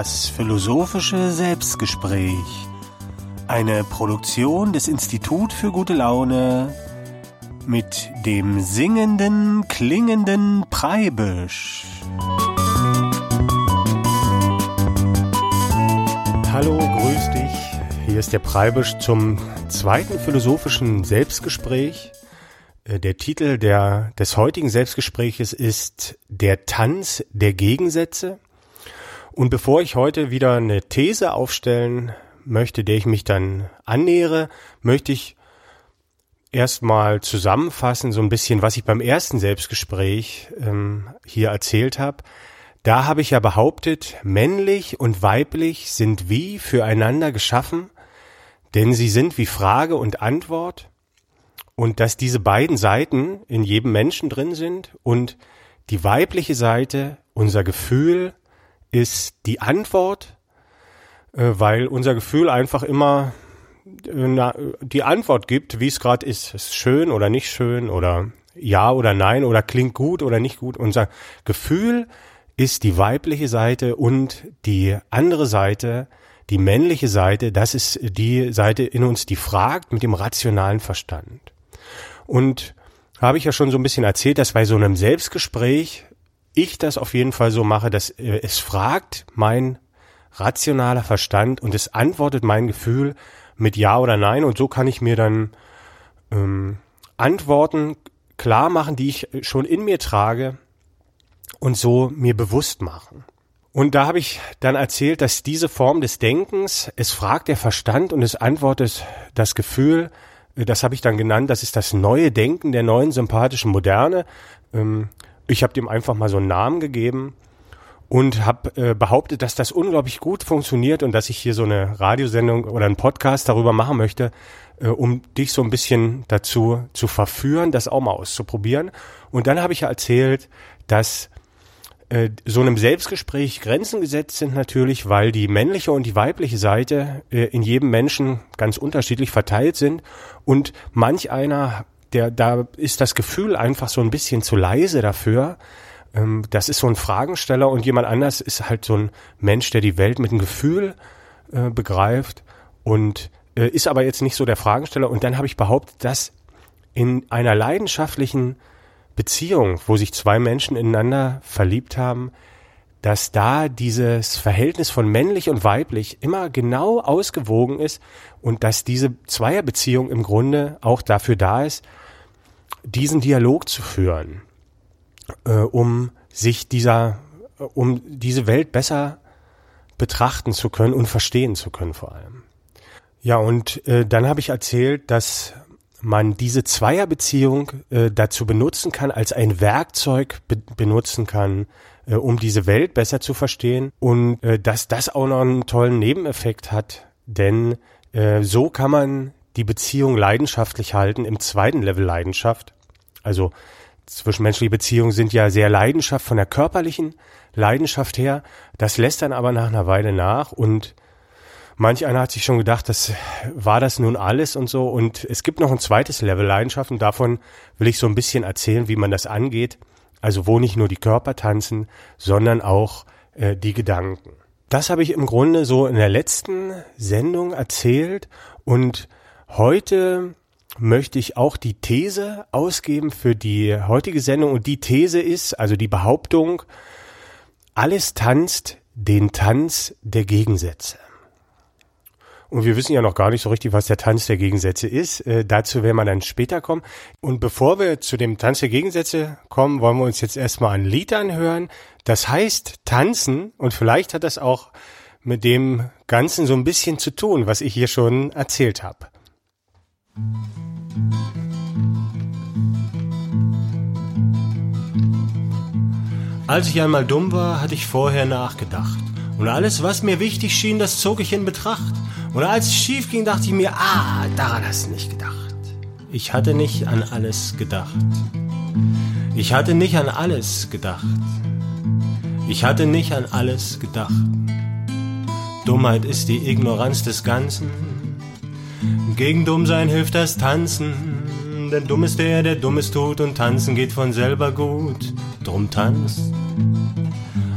Das philosophische Selbstgespräch. Eine Produktion des Institut für gute Laune mit dem singenden, klingenden Preibisch. Hallo, grüß dich. Hier ist der Preibisch zum zweiten philosophischen Selbstgespräch. Äh, der Titel der, des heutigen Selbstgespräches ist Der Tanz der Gegensätze. Und bevor ich heute wieder eine These aufstellen möchte, der ich mich dann annähere, möchte ich erstmal zusammenfassen, so ein bisschen, was ich beim ersten Selbstgespräch ähm, hier erzählt habe. Da habe ich ja behauptet, männlich und weiblich sind wie füreinander geschaffen, denn sie sind wie Frage und Antwort und dass diese beiden Seiten in jedem Menschen drin sind und die weibliche Seite, unser Gefühl, ist die Antwort, äh, weil unser Gefühl einfach immer äh, die Antwort gibt, wie es gerade ist. Ist schön oder nicht schön oder ja oder nein oder klingt gut oder nicht gut. Unser Gefühl ist die weibliche Seite und die andere Seite, die männliche Seite, das ist die Seite in uns, die fragt mit dem rationalen Verstand. Und habe ich ja schon so ein bisschen erzählt, dass bei so einem Selbstgespräch ich das auf jeden Fall so mache, dass äh, es fragt mein rationaler Verstand und es antwortet mein Gefühl mit Ja oder Nein und so kann ich mir dann ähm, Antworten klar machen, die ich schon in mir trage und so mir bewusst machen. Und da habe ich dann erzählt, dass diese Form des Denkens, es fragt der Verstand und es antwortet das Gefühl, äh, das habe ich dann genannt, das ist das neue Denken der neuen sympathischen Moderne. Ähm, ich habe dem einfach mal so einen Namen gegeben und habe äh, behauptet, dass das unglaublich gut funktioniert und dass ich hier so eine Radiosendung oder einen Podcast darüber machen möchte, äh, um dich so ein bisschen dazu zu verführen, das auch mal auszuprobieren. Und dann habe ich ja erzählt, dass äh, so einem Selbstgespräch Grenzen gesetzt sind natürlich, weil die männliche und die weibliche Seite äh, in jedem Menschen ganz unterschiedlich verteilt sind und manch einer der, da ist das Gefühl einfach so ein bisschen zu leise dafür. Ähm, das ist so ein Fragensteller und jemand anders ist halt so ein Mensch, der die Welt mit einem Gefühl äh, begreift und äh, ist aber jetzt nicht so der Fragensteller. Und dann habe ich behauptet, dass in einer leidenschaftlichen Beziehung, wo sich zwei Menschen ineinander verliebt haben, dass da dieses Verhältnis von männlich und weiblich immer genau ausgewogen ist und dass diese Zweierbeziehung im Grunde auch dafür da ist, diesen Dialog zu führen, äh, um sich dieser, um diese Welt besser betrachten zu können und verstehen zu können vor allem. Ja, und äh, dann habe ich erzählt, dass man diese Zweierbeziehung äh, dazu benutzen kann, als ein Werkzeug be benutzen kann, äh, um diese Welt besser zu verstehen und äh, dass das auch noch einen tollen Nebeneffekt hat, denn äh, so kann man die Beziehung leidenschaftlich halten, im zweiten Level Leidenschaft. Also zwischenmenschliche Beziehungen sind ja sehr Leidenschaft von der körperlichen Leidenschaft her. Das lässt dann aber nach einer Weile nach und manch einer hat sich schon gedacht, das war das nun alles und so. Und es gibt noch ein zweites Level Leidenschaft und davon will ich so ein bisschen erzählen, wie man das angeht. Also wo nicht nur die Körper tanzen, sondern auch äh, die Gedanken. Das habe ich im Grunde so in der letzten Sendung erzählt und Heute möchte ich auch die These ausgeben für die heutige Sendung und die These ist, also die Behauptung, alles tanzt den Tanz der Gegensätze. Und wir wissen ja noch gar nicht so richtig, was der Tanz der Gegensätze ist. Äh, dazu werden wir dann später kommen. Und bevor wir zu dem Tanz der Gegensätze kommen, wollen wir uns jetzt erstmal ein Lied anhören. Das heißt tanzen und vielleicht hat das auch mit dem Ganzen so ein bisschen zu tun, was ich hier schon erzählt habe. Als ich einmal dumm war, hatte ich vorher nachgedacht. Und alles, was mir wichtig schien, das zog ich in Betracht. Und als es schief ging, dachte ich mir, ah, daran hast du nicht gedacht. Ich hatte nicht an alles gedacht. Ich hatte nicht an alles gedacht. Ich hatte nicht an alles gedacht. Dummheit ist die Ignoranz des Ganzen gegen Dummsein hilft das Tanzen, denn dumm ist der, der Dummes tut und tanzen geht von selber gut. Drum tanzt.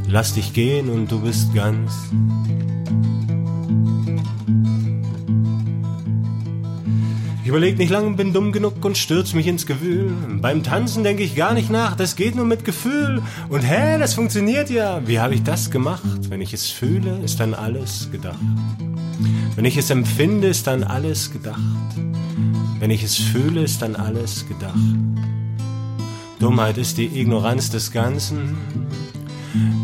lass dich gehen und du bist ganz. Ich überleg nicht lang, bin dumm genug und stürz mich ins Gewühl. Beim Tanzen denk ich gar nicht nach, das geht nur mit Gefühl. Und hä, das funktioniert ja. Wie habe ich das gemacht? Wenn ich es fühle, ist dann alles gedacht. Wenn ich es empfinde, ist dann alles gedacht. Wenn ich es fühle, ist dann alles gedacht. Dummheit ist die Ignoranz des Ganzen.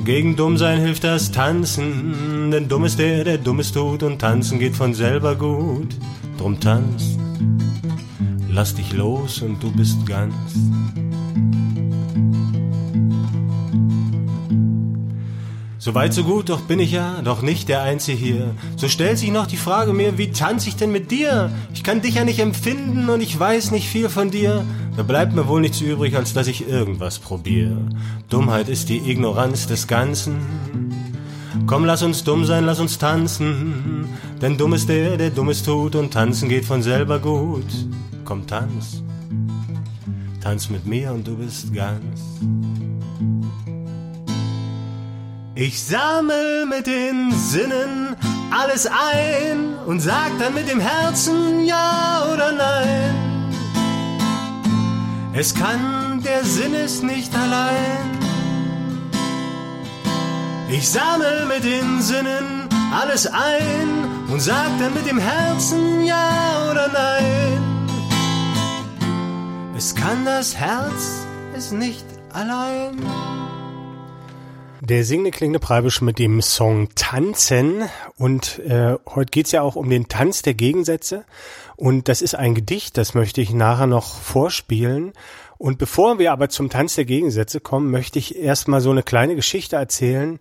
Gegen Dummsein hilft das Tanzen, denn dumm ist der, der Dummes tut und tanzen geht von selber gut. Drum tanz, lass dich los und du bist ganz. So weit, so gut, doch bin ich ja doch nicht der Einzige hier. So stellt sich noch die Frage mir, wie tanze ich denn mit dir? Ich kann dich ja nicht empfinden und ich weiß nicht viel von dir. Da bleibt mir wohl nichts übrig, als dass ich irgendwas probiere. Dummheit ist die Ignoranz des Ganzen. Komm, lass uns dumm sein, lass uns tanzen. Denn dumm ist der, der Dummes tut und tanzen geht von selber gut. Komm, tanz. Tanz mit mir und du bist ganz. Ich sammel mit den Sinnen alles ein und sag dann mit dem Herzen ja oder nein. Es kann, der Sinn ist nicht allein. Ich sammel mit den Sinnen alles ein und sag dann mit dem Herzen ja oder nein. Es kann das Herz es nicht allein. Der singende klingende Preibisch mit dem Song Tanzen. Und äh, heute geht's ja auch um den Tanz der Gegensätze. Und das ist ein Gedicht, das möchte ich nachher noch vorspielen. Und bevor wir aber zum Tanz der Gegensätze kommen, möchte ich erstmal so eine kleine Geschichte erzählen,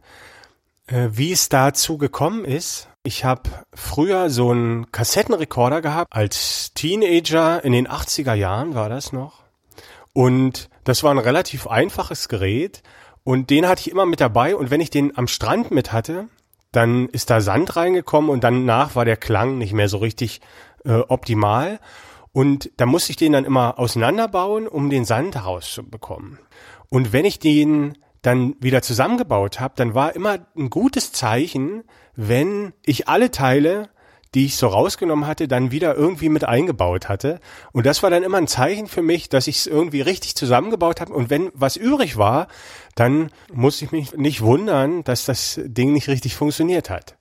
äh, wie es dazu gekommen ist. Ich habe früher so einen Kassettenrekorder gehabt, als Teenager in den 80er Jahren war das noch. Und das war ein relativ einfaches Gerät und den hatte ich immer mit dabei und wenn ich den am Strand mit hatte, dann ist da Sand reingekommen und danach war der Klang nicht mehr so richtig äh, optimal. Und da musste ich den dann immer auseinanderbauen, um den Sand herauszubekommen. Und wenn ich den dann wieder zusammengebaut habe, dann war immer ein gutes Zeichen, wenn ich alle Teile die ich so rausgenommen hatte, dann wieder irgendwie mit eingebaut hatte. Und das war dann immer ein Zeichen für mich, dass ich es irgendwie richtig zusammengebaut habe. Und wenn was übrig war, dann musste ich mich nicht wundern, dass das Ding nicht richtig funktioniert hat.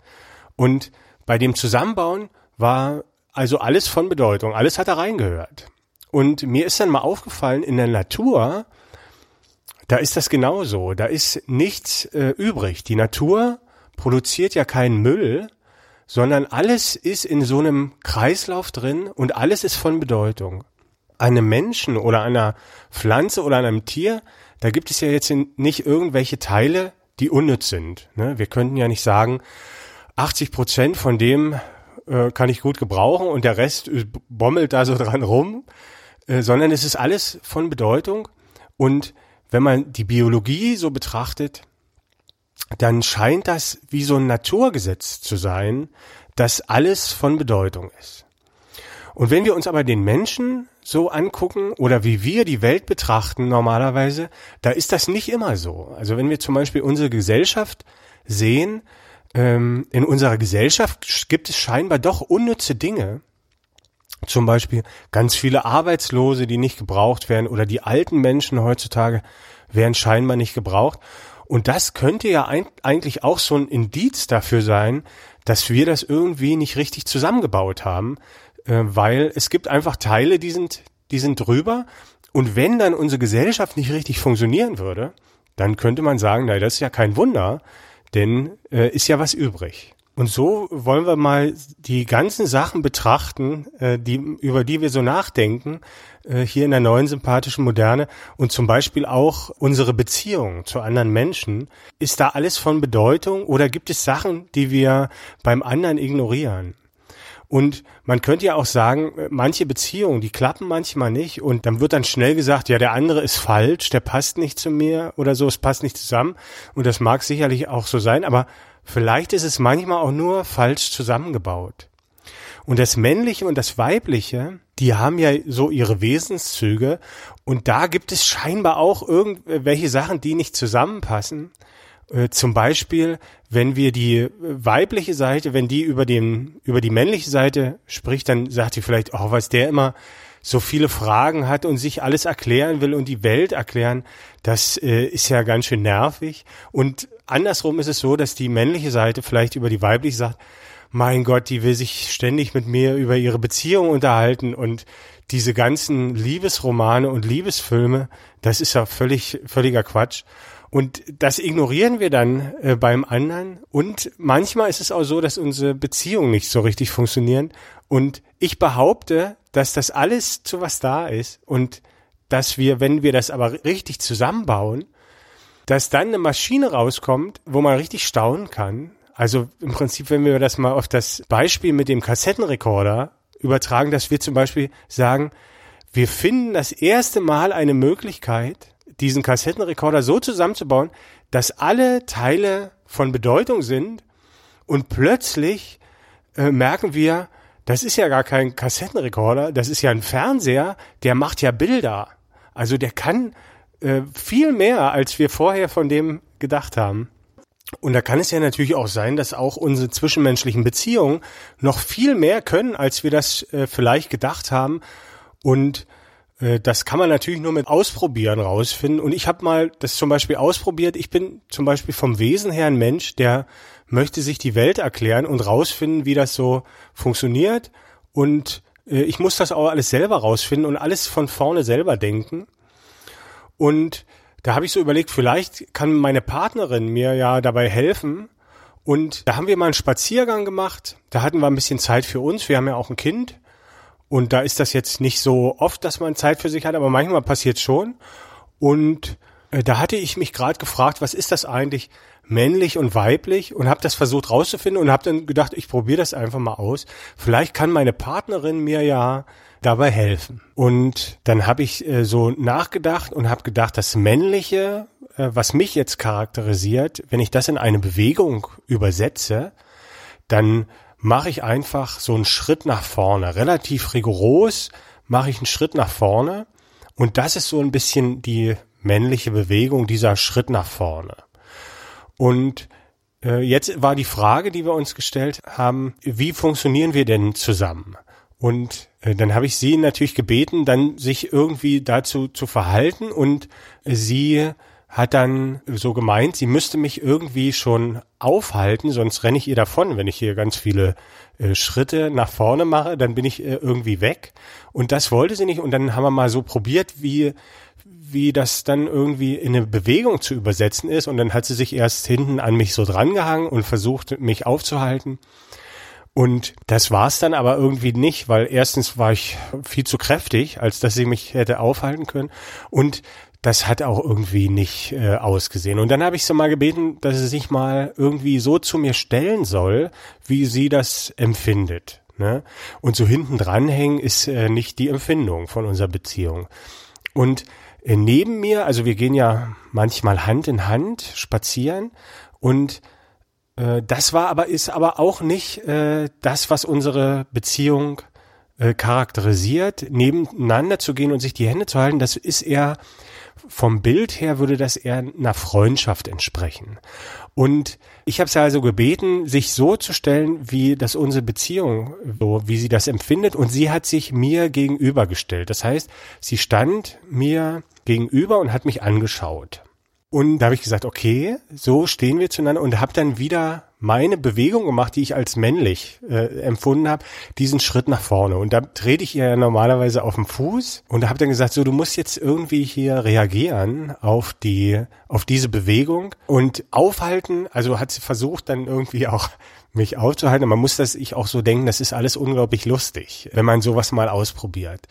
Und bei dem Zusammenbauen war also alles von Bedeutung. Alles hat da reingehört. Und mir ist dann mal aufgefallen, in der Natur, da ist das genauso. Da ist nichts äh, übrig. Die Natur produziert ja keinen Müll, sondern alles ist in so einem Kreislauf drin und alles ist von Bedeutung. Einem Menschen oder einer Pflanze oder einem Tier, da gibt es ja jetzt nicht irgendwelche Teile, die unnütz sind. Ne? Wir könnten ja nicht sagen, 80 Prozent von dem äh, kann ich gut gebrauchen und der Rest bommelt da so dran rum, äh, sondern es ist alles von Bedeutung. Und wenn man die Biologie so betrachtet, dann scheint das wie so ein Naturgesetz zu sein, dass alles von Bedeutung ist. Und wenn wir uns aber den Menschen so angucken oder wie wir die Welt betrachten normalerweise, da ist das nicht immer so. Also wenn wir zum Beispiel unsere Gesellschaft sehen, ähm, in unserer Gesellschaft gibt es scheinbar doch unnütze Dinge. Zum Beispiel ganz viele Arbeitslose, die nicht gebraucht werden oder die alten Menschen heutzutage werden scheinbar nicht gebraucht. Und das könnte ja eigentlich auch so ein Indiz dafür sein, dass wir das irgendwie nicht richtig zusammengebaut haben, äh, weil es gibt einfach Teile, die sind, die sind drüber. Und wenn dann unsere Gesellschaft nicht richtig funktionieren würde, dann könnte man sagen, na, das ist ja kein Wunder, denn äh, ist ja was übrig. Und so wollen wir mal die ganzen Sachen betrachten, äh, die, über die wir so nachdenken, äh, hier in der neuen sympathischen Moderne und zum Beispiel auch unsere Beziehung zu anderen Menschen. Ist da alles von Bedeutung oder gibt es Sachen, die wir beim anderen ignorieren? Und man könnte ja auch sagen, manche Beziehungen, die klappen manchmal nicht und dann wird dann schnell gesagt, ja, der andere ist falsch, der passt nicht zu mir oder so, es passt nicht zusammen. Und das mag sicherlich auch so sein, aber Vielleicht ist es manchmal auch nur falsch zusammengebaut. Und das Männliche und das Weibliche, die haben ja so ihre Wesenszüge und da gibt es scheinbar auch irgendwelche Sachen, die nicht zusammenpassen. Äh, zum Beispiel, wenn wir die weibliche Seite, wenn die über den, über die männliche Seite spricht, dann sagt sie vielleicht, oh, was der immer so viele Fragen hat und sich alles erklären will und die Welt erklären, das äh, ist ja ganz schön nervig. Und andersrum ist es so, dass die männliche Seite vielleicht über die weibliche sagt, mein Gott, die will sich ständig mit mir über ihre Beziehung unterhalten und diese ganzen Liebesromane und Liebesfilme, das ist ja völlig, völliger Quatsch. Und das ignorieren wir dann äh, beim anderen. Und manchmal ist es auch so, dass unsere Beziehungen nicht so richtig funktionieren. Und ich behaupte, dass das alles zu was da ist und dass wir, wenn wir das aber richtig zusammenbauen, dass dann eine Maschine rauskommt, wo man richtig staunen kann. Also im Prinzip, wenn wir das mal auf das Beispiel mit dem Kassettenrekorder übertragen, dass wir zum Beispiel sagen, wir finden das erste Mal eine Möglichkeit, diesen Kassettenrekorder so zusammenzubauen, dass alle Teile von Bedeutung sind und plötzlich äh, merken wir, das ist ja gar kein Kassettenrekorder, das ist ja ein Fernseher, der macht ja Bilder. Also der kann äh, viel mehr, als wir vorher von dem gedacht haben. Und da kann es ja natürlich auch sein, dass auch unsere zwischenmenschlichen Beziehungen noch viel mehr können, als wir das äh, vielleicht gedacht haben. Und das kann man natürlich nur mit Ausprobieren rausfinden. Und ich habe mal das zum Beispiel ausprobiert. Ich bin zum Beispiel vom Wesen her ein Mensch, der möchte sich die Welt erklären und rausfinden, wie das so funktioniert. Und äh, ich muss das auch alles selber rausfinden und alles von vorne selber denken. Und da habe ich so überlegt, vielleicht kann meine Partnerin mir ja dabei helfen. Und da haben wir mal einen Spaziergang gemacht. Da hatten wir ein bisschen Zeit für uns. Wir haben ja auch ein Kind. Und da ist das jetzt nicht so oft, dass man Zeit für sich hat, aber manchmal passiert schon. Und äh, da hatte ich mich gerade gefragt, was ist das eigentlich männlich und weiblich und habe das versucht rauszufinden und habe dann gedacht, ich probiere das einfach mal aus. Vielleicht kann meine Partnerin mir ja dabei helfen. Und dann habe ich äh, so nachgedacht und habe gedacht, das männliche, äh, was mich jetzt charakterisiert, wenn ich das in eine Bewegung übersetze, dann mache ich einfach so einen Schritt nach vorne. Relativ rigoros mache ich einen Schritt nach vorne. Und das ist so ein bisschen die männliche Bewegung, dieser Schritt nach vorne. Und äh, jetzt war die Frage, die wir uns gestellt haben, wie funktionieren wir denn zusammen? Und äh, dann habe ich sie natürlich gebeten, dann sich irgendwie dazu zu verhalten und sie hat dann so gemeint, sie müsste mich irgendwie schon aufhalten, sonst renne ich ihr davon. Wenn ich hier ganz viele äh, Schritte nach vorne mache, dann bin ich äh, irgendwie weg. Und das wollte sie nicht. Und dann haben wir mal so probiert, wie, wie das dann irgendwie in eine Bewegung zu übersetzen ist. Und dann hat sie sich erst hinten an mich so drangehangen und versucht, mich aufzuhalten. Und das war's dann aber irgendwie nicht, weil erstens war ich viel zu kräftig, als dass sie mich hätte aufhalten können. Und das hat auch irgendwie nicht äh, ausgesehen. Und dann habe ich sie mal gebeten, dass sie sich mal irgendwie so zu mir stellen soll, wie sie das empfindet. Ne? Und so hinten dranhängen ist äh, nicht die Empfindung von unserer Beziehung. Und äh, neben mir, also wir gehen ja manchmal Hand in Hand spazieren und äh, das war aber, ist aber auch nicht äh, das, was unsere Beziehung äh, charakterisiert, nebeneinander zu gehen und sich die Hände zu halten, das ist eher vom Bild her würde das eher einer Freundschaft entsprechen. Und ich habe sie also gebeten, sich so zu stellen, wie das unsere Beziehung, so wie sie das empfindet. Und sie hat sich mir gegenübergestellt. Das heißt, sie stand mir gegenüber und hat mich angeschaut. Und da habe ich gesagt, okay, so stehen wir zueinander und habe dann wieder meine Bewegung gemacht, die ich als männlich äh, empfunden habe, diesen Schritt nach vorne. Und da trete ich ihr ja normalerweise auf den Fuß und habe dann gesagt, so du musst jetzt irgendwie hier reagieren auf die, auf diese Bewegung und aufhalten. Also hat sie versucht dann irgendwie auch mich aufzuhalten. Man muss das ich auch so denken, das ist alles unglaublich lustig, wenn man sowas mal ausprobiert.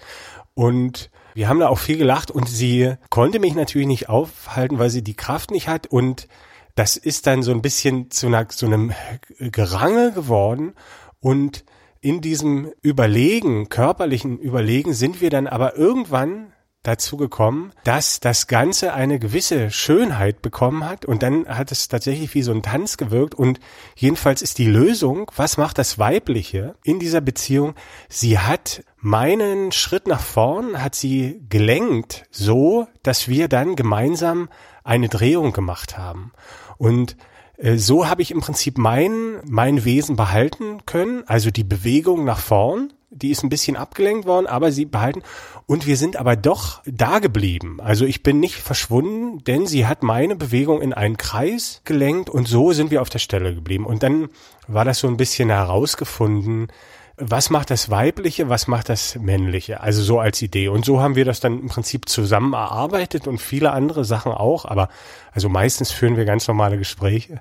Und wir haben da auch viel gelacht und sie konnte mich natürlich nicht aufhalten, weil sie die Kraft nicht hat. Und das ist dann so ein bisschen zu einer, so einem Gerange geworden. Und in diesem Überlegen, körperlichen Überlegen sind wir dann aber irgendwann dazu gekommen, dass das Ganze eine gewisse Schönheit bekommen hat. Und dann hat es tatsächlich wie so ein Tanz gewirkt. Und jedenfalls ist die Lösung, was macht das Weibliche in dieser Beziehung? Sie hat meinen Schritt nach vorn hat sie gelenkt, so dass wir dann gemeinsam eine Drehung gemacht haben. Und äh, so habe ich im Prinzip mein, mein Wesen behalten können, also die Bewegung nach vorn, die ist ein bisschen abgelenkt worden, aber sie behalten. Und wir sind aber doch da geblieben. Also ich bin nicht verschwunden, denn sie hat meine Bewegung in einen Kreis gelenkt und so sind wir auf der Stelle geblieben. Und dann war das so ein bisschen herausgefunden, was macht das Weibliche, was macht das Männliche? Also so als Idee. Und so haben wir das dann im Prinzip zusammen erarbeitet und viele andere Sachen auch. Aber also meistens führen wir ganz normale Gespräche.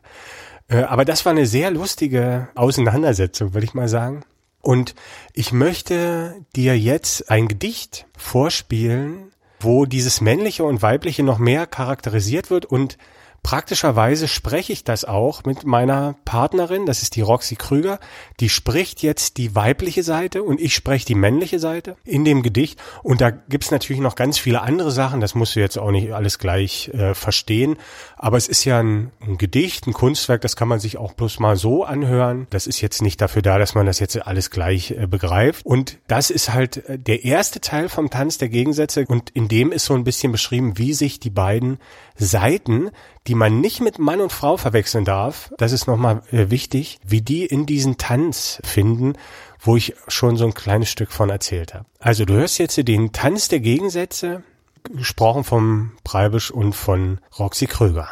Äh, aber das war eine sehr lustige Auseinandersetzung, würde ich mal sagen. Und ich möchte dir jetzt ein Gedicht vorspielen, wo dieses männliche und weibliche noch mehr charakterisiert wird und Praktischerweise spreche ich das auch mit meiner Partnerin, das ist die Roxy Krüger, die spricht jetzt die weibliche Seite und ich spreche die männliche Seite in dem Gedicht. Und da gibt's natürlich noch ganz viele andere Sachen, das musst du jetzt auch nicht alles gleich äh, verstehen. Aber es ist ja ein, ein Gedicht, ein Kunstwerk, das kann man sich auch bloß mal so anhören. Das ist jetzt nicht dafür da, dass man das jetzt alles gleich äh, begreift. Und das ist halt äh, der erste Teil vom Tanz der Gegensätze und in dem ist so ein bisschen beschrieben, wie sich die beiden Seiten, die man nicht mit Mann und Frau verwechseln darf, das ist nochmal äh, wichtig, wie die in diesen Tanz finden, wo ich schon so ein kleines Stück von erzählt habe. Also du hörst jetzt den Tanz der Gegensätze, gesprochen vom Preibisch und von Roxy Kröger.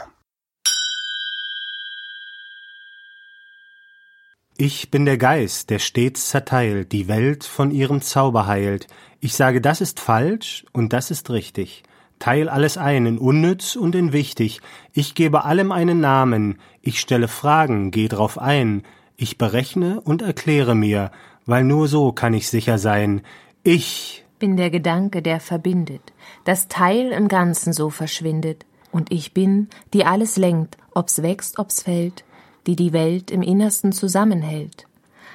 Ich bin der Geist, der stets zerteilt, die Welt von ihrem Zauber heilt. Ich sage, das ist falsch und das ist richtig. Teil alles ein in unnütz und in wichtig. Ich gebe allem einen Namen. Ich stelle Fragen, geh drauf ein. Ich berechne und erkläre mir, weil nur so kann ich sicher sein. Ich bin der Gedanke, der verbindet, das Teil im Ganzen so verschwindet. Und ich bin, die alles lenkt, ob's wächst, ob's fällt, die die Welt im Innersten zusammenhält.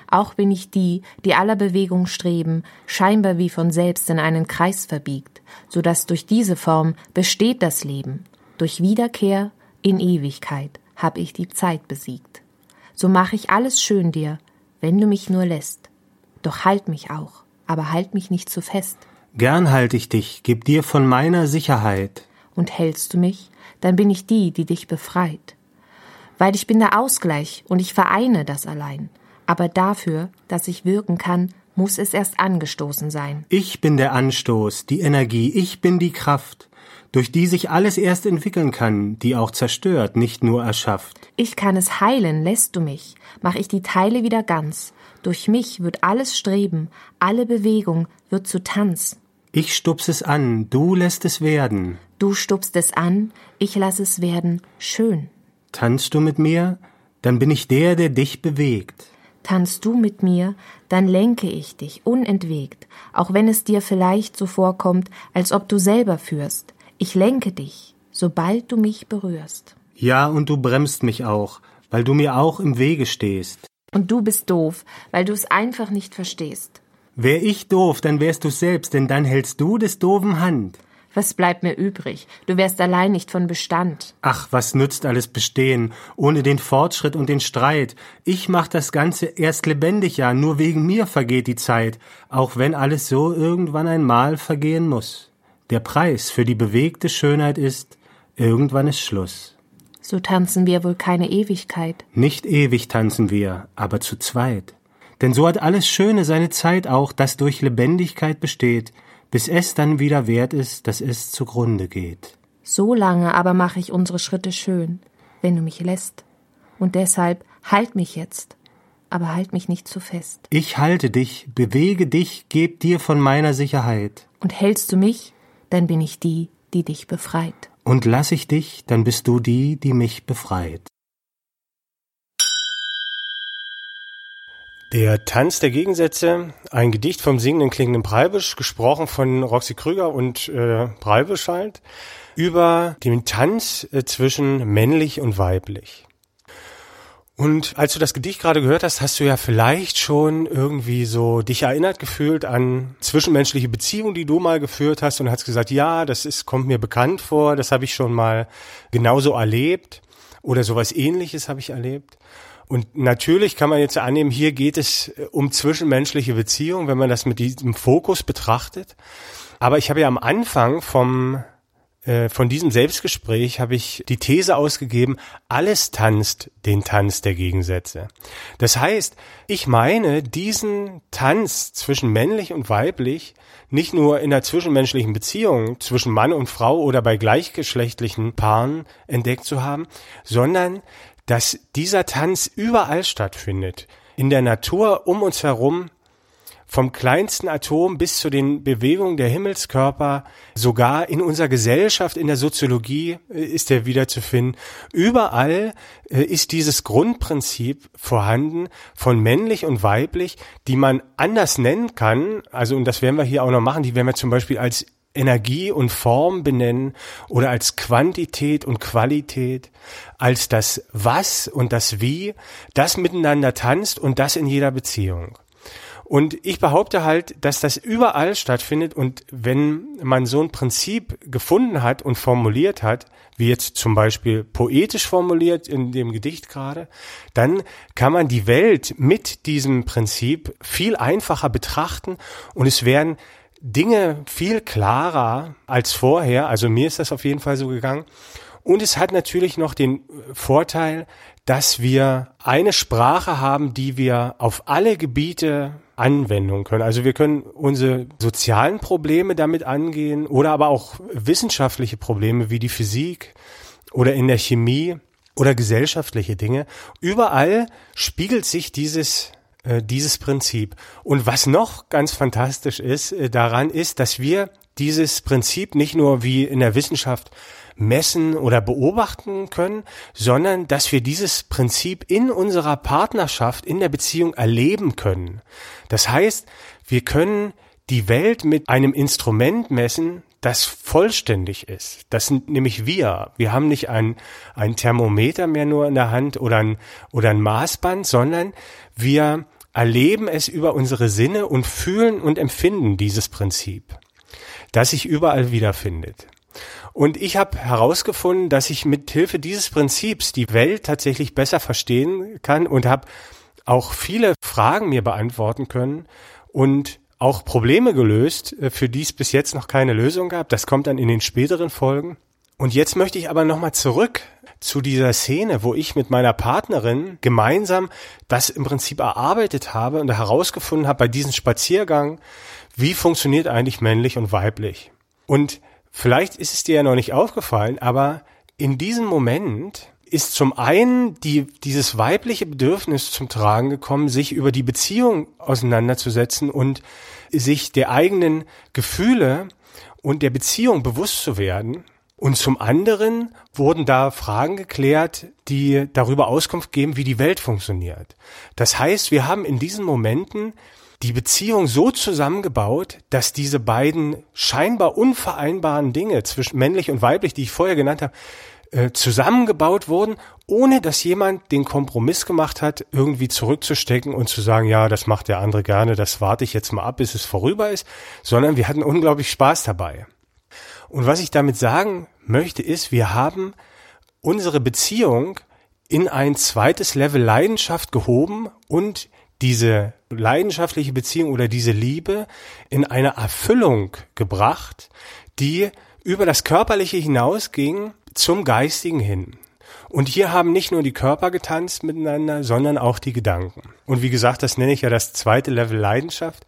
Auch bin ich die, die aller Bewegung streben, scheinbar wie von selbst in einen Kreis verbiegt, so dass durch diese Form besteht das Leben. Durch Wiederkehr in Ewigkeit hab ich die Zeit besiegt. So mach ich alles schön dir, wenn du mich nur lässt. Doch halt mich auch, aber halt mich nicht zu fest. Gern halt ich dich, geb dir von meiner Sicherheit. Und hältst du mich, dann bin ich die, die dich befreit. Weil ich bin der Ausgleich und ich vereine das allein. Aber dafür, dass ich wirken kann, muss es erst angestoßen sein. Ich bin der Anstoß, die Energie, ich bin die Kraft, durch die sich alles erst entwickeln kann, die auch zerstört, nicht nur erschafft. Ich kann es heilen, lässt du mich, mach ich die Teile wieder ganz. Durch mich wird alles Streben, alle Bewegung wird zu Tanz. Ich stups es an, du lässt es werden. Du stupst es an, ich lass es werden, schön. Tanzt du mit mir, dann bin ich der, der dich bewegt. Tanzt du mit mir, dann lenke ich dich unentwegt, auch wenn es dir vielleicht so vorkommt, als ob du selber führst. Ich lenke dich, sobald du mich berührst. Ja, und du bremst mich auch, weil du mir auch im Wege stehst. Und du bist doof, weil du es einfach nicht verstehst. Wär ich doof, dann wärst du selbst, denn dann hältst du des doofen Hand. Was bleibt mir übrig? Du wärst allein nicht von Bestand. Ach, was nützt alles Bestehen, ohne den Fortschritt und den Streit? Ich mach das Ganze erst lebendig, ja, nur wegen mir vergeht die Zeit, auch wenn alles so irgendwann einmal vergehen muss. Der Preis für die bewegte Schönheit ist, irgendwann ist Schluss. So tanzen wir wohl keine Ewigkeit. Nicht ewig tanzen wir, aber zu zweit. Denn so hat alles Schöne seine Zeit auch, das durch Lebendigkeit besteht, bis es dann wieder wert ist, dass es zugrunde geht. So lange aber mache ich unsere Schritte schön, wenn du mich lässt. Und deshalb halt mich jetzt, aber halt mich nicht zu fest. Ich halte dich, bewege dich, geb dir von meiner Sicherheit. Und hältst du mich, dann bin ich die, die dich befreit. Und lass ich dich, dann bist du die, die mich befreit. Der Tanz der Gegensätze, ein Gedicht vom singenden klingenden Breibisch, gesprochen von Roxy Krüger und äh, Breibisch halt, über den Tanz äh, zwischen männlich und weiblich. Und als du das Gedicht gerade gehört hast, hast du ja vielleicht schon irgendwie so dich erinnert gefühlt an zwischenmenschliche Beziehungen, die du mal geführt hast und hast gesagt, ja, das ist, kommt mir bekannt vor, das habe ich schon mal genauso erlebt oder sowas ähnliches habe ich erlebt. Und natürlich kann man jetzt annehmen, hier geht es äh, um zwischenmenschliche Beziehungen, wenn man das mit diesem Fokus betrachtet. Aber ich habe ja am Anfang vom äh, von diesem Selbstgespräch habe ich die These ausgegeben, alles tanzt den Tanz der Gegensätze. Das heißt, ich meine diesen Tanz zwischen männlich und weiblich nicht nur in der zwischenmenschlichen Beziehung zwischen Mann und Frau oder bei gleichgeschlechtlichen Paaren entdeckt zu haben, sondern dass dieser Tanz überall stattfindet. In der Natur um uns herum, vom kleinsten Atom bis zu den Bewegungen der Himmelskörper, sogar in unserer Gesellschaft, in der Soziologie äh, ist er wiederzufinden. Überall äh, ist dieses Grundprinzip vorhanden von männlich und weiblich, die man anders nennen kann. Also, und das werden wir hier auch noch machen, die werden wir zum Beispiel als Energie und Form benennen oder als Quantität und Qualität, als das Was und das Wie, das miteinander tanzt und das in jeder Beziehung. Und ich behaupte halt, dass das überall stattfindet und wenn man so ein Prinzip gefunden hat und formuliert hat, wie jetzt zum Beispiel poetisch formuliert in dem Gedicht gerade, dann kann man die Welt mit diesem Prinzip viel einfacher betrachten und es werden Dinge viel klarer als vorher. Also mir ist das auf jeden Fall so gegangen. Und es hat natürlich noch den Vorteil, dass wir eine Sprache haben, die wir auf alle Gebiete Anwendung können. Also wir können unsere sozialen Probleme damit angehen oder aber auch wissenschaftliche Probleme wie die Physik oder in der Chemie oder gesellschaftliche Dinge. Überall spiegelt sich dieses äh, dieses Prinzip. Und was noch ganz fantastisch ist äh, daran ist, dass wir dieses Prinzip nicht nur wie in der Wissenschaft messen oder beobachten können, sondern dass wir dieses Prinzip in unserer Partnerschaft, in der Beziehung erleben können. Das heißt, wir können die Welt mit einem Instrument messen, das vollständig ist. Das sind nämlich wir. Wir haben nicht ein, ein Thermometer mehr nur in der Hand oder ein, oder ein Maßband, sondern wir erleben es über unsere Sinne und fühlen und empfinden dieses Prinzip, das sich überall wiederfindet. Und ich habe herausgefunden, dass ich mit Hilfe dieses Prinzips die Welt tatsächlich besser verstehen kann und habe auch viele Fragen mir beantworten können und auch Probleme gelöst, äh, für die es bis jetzt noch keine Lösung gab. Das kommt dann in den späteren Folgen. Und jetzt möchte ich aber nochmal zurück zu dieser Szene, wo ich mit meiner Partnerin gemeinsam das im Prinzip erarbeitet habe und herausgefunden habe bei diesem Spaziergang, wie funktioniert eigentlich männlich und weiblich. Und Vielleicht ist es dir ja noch nicht aufgefallen, aber in diesem Moment ist zum einen die, dieses weibliche Bedürfnis zum Tragen gekommen, sich über die Beziehung auseinanderzusetzen und sich der eigenen Gefühle und der Beziehung bewusst zu werden. Und zum anderen wurden da Fragen geklärt, die darüber Auskunft geben, wie die Welt funktioniert. Das heißt, wir haben in diesen Momenten die Beziehung so zusammengebaut, dass diese beiden scheinbar unvereinbaren Dinge zwischen männlich und weiblich, die ich vorher genannt habe, äh, zusammengebaut wurden, ohne dass jemand den Kompromiss gemacht hat, irgendwie zurückzustecken und zu sagen, ja, das macht der andere gerne, das warte ich jetzt mal ab, bis es vorüber ist, sondern wir hatten unglaublich Spaß dabei. Und was ich damit sagen möchte, ist, wir haben unsere Beziehung in ein zweites Level Leidenschaft gehoben und diese leidenschaftliche Beziehung oder diese Liebe in eine Erfüllung gebracht, die über das Körperliche hinausging zum Geistigen hin. Und hier haben nicht nur die Körper getanzt miteinander, sondern auch die Gedanken. Und wie gesagt, das nenne ich ja das zweite Level Leidenschaft.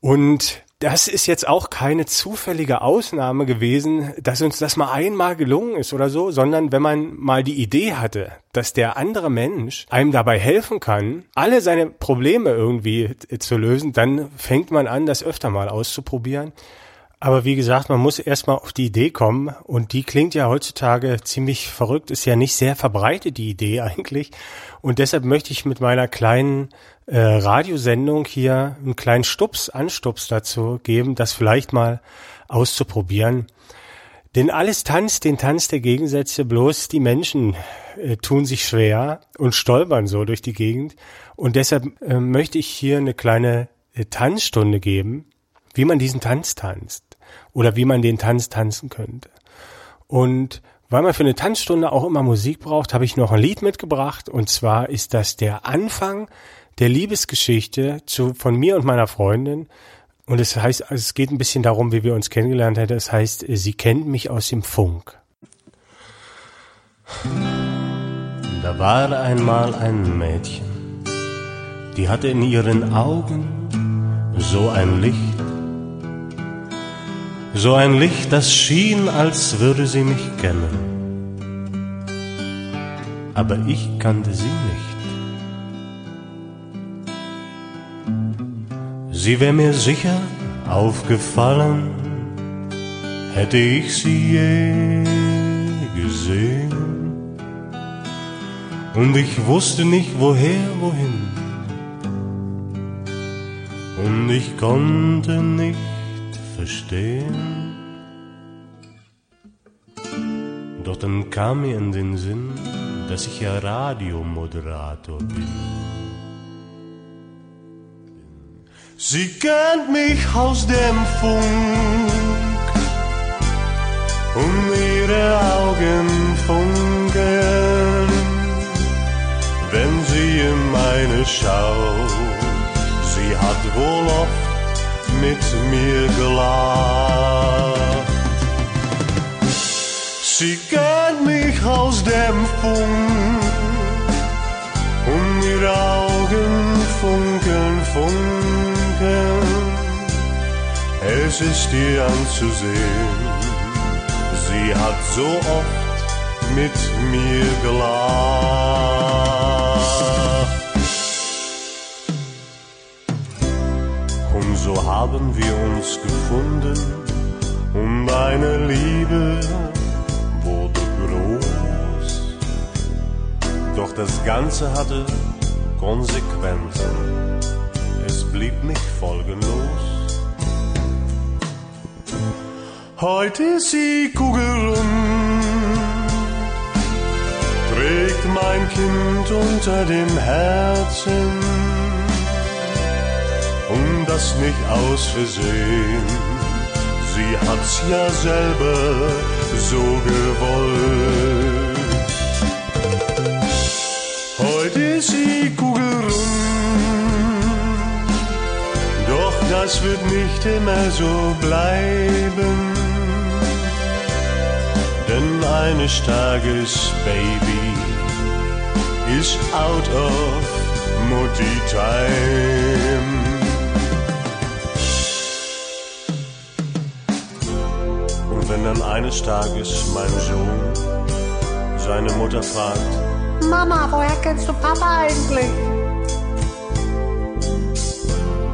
Und das ist jetzt auch keine zufällige Ausnahme gewesen, dass uns das mal einmal gelungen ist oder so, sondern wenn man mal die Idee hatte, dass der andere Mensch einem dabei helfen kann, alle seine Probleme irgendwie zu lösen, dann fängt man an, das öfter mal auszuprobieren. Aber wie gesagt, man muss erstmal auf die Idee kommen und die klingt ja heutzutage ziemlich verrückt, ist ja nicht sehr verbreitet, die Idee eigentlich. Und deshalb möchte ich mit meiner kleinen äh, Radiosendung hier einen kleinen Stups, Anstups dazu geben, das vielleicht mal auszuprobieren. Denn alles tanzt den Tanz der Gegensätze, bloß die Menschen äh, tun sich schwer und stolpern so durch die Gegend. Und deshalb äh, möchte ich hier eine kleine äh, Tanzstunde geben, wie man diesen Tanz tanzt oder wie man den Tanz tanzen könnte. Und Weil man für eine Tanzstunde auch immer Musik braucht, habe ich noch ein Lied mitgebracht. Und zwar ist das der Anfang der Liebesgeschichte zu, von mir und meiner Freundin. Und es heißt, es geht ein bisschen darum, wie wir uns kennengelernt haben. Es heißt, sie kennt mich aus dem Funk. Da war einmal ein Mädchen, die hatte in ihren Augen so ein Licht, so ein Licht, das schien, als würde sie mich kennen. Aber ich kannte sie nicht. Sie wäre mir sicher aufgefallen, hätte ich sie je gesehen. Und ich wusste nicht woher, wohin. Und ich konnte nicht verstehen. Doch dann kam mir in den Sinn, dass ich ja Radiomoderator bin. Sie kennt mich aus dem Funk und ihre Augen funkeln, wenn sie in meine schaut. Sie hat wohl oft mit mir gelacht. Sie kennt mich aus dem Funk und ihre Es ist ihr anzusehen, sie hat so oft mit mir gelacht. Und so haben wir uns gefunden und eine Liebe wurde groß. Doch das Ganze hatte Konsequenzen es blieb nicht folgenlos. Heute ist sie kugelrund, trägt mein Kind unter dem Herzen und das nicht aus Versehen. Sie hat's ja selber so gewollt. Heute ist sie kugelrund das wird nicht immer so bleiben. Eines Tages, Baby, ist out of Mutti Time. Und wenn dann eines Tages mein Sohn seine Mutter fragt, Mama, woher kennst du Papa eigentlich?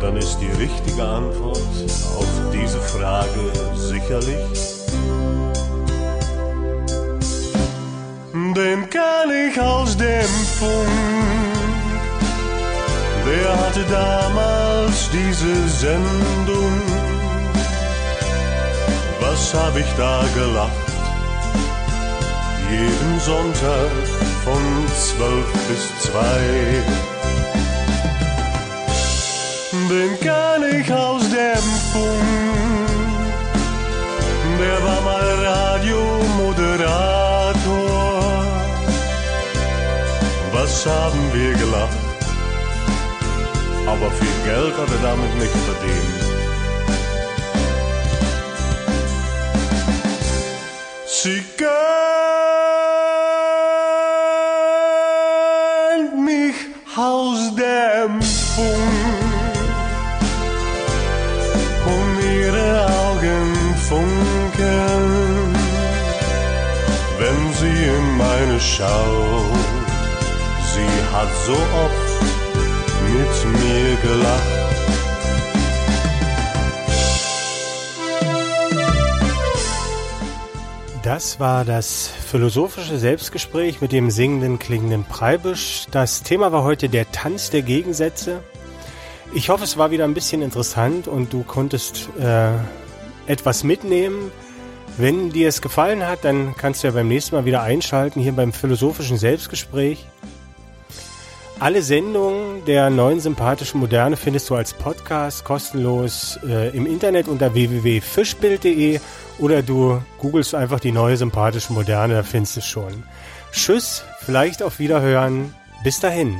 dann ist die richtige Antwort auf diese Frage sicherlich. Den kenn ich aus dem Funk. Wer hatte damals diese Sendung? Was hab ich da gelacht? Jeden Sonntag von zwölf bis zwei den kann ich aus dem Funk. Der war mal Radiomoderator. Was haben wir gelacht? Aber viel Geld hat er damit nicht verdient. Sie kennt mich aus dem Funk. funkeln, wenn sie in meine schaut. Hat so oft mit mir gelacht. Das war das philosophische Selbstgespräch mit dem singenden, klingenden Preibisch. Das Thema war heute der Tanz der Gegensätze. Ich hoffe, es war wieder ein bisschen interessant und du konntest äh, etwas mitnehmen. Wenn dir es gefallen hat, dann kannst du ja beim nächsten Mal wieder einschalten hier beim philosophischen Selbstgespräch. Alle Sendungen der neuen sympathischen Moderne findest du als Podcast kostenlos äh, im Internet unter www.fischbild.de oder du googelst einfach die neue sympathische Moderne, da findest du es schon. Tschüss, vielleicht auf Wiederhören. Bis dahin.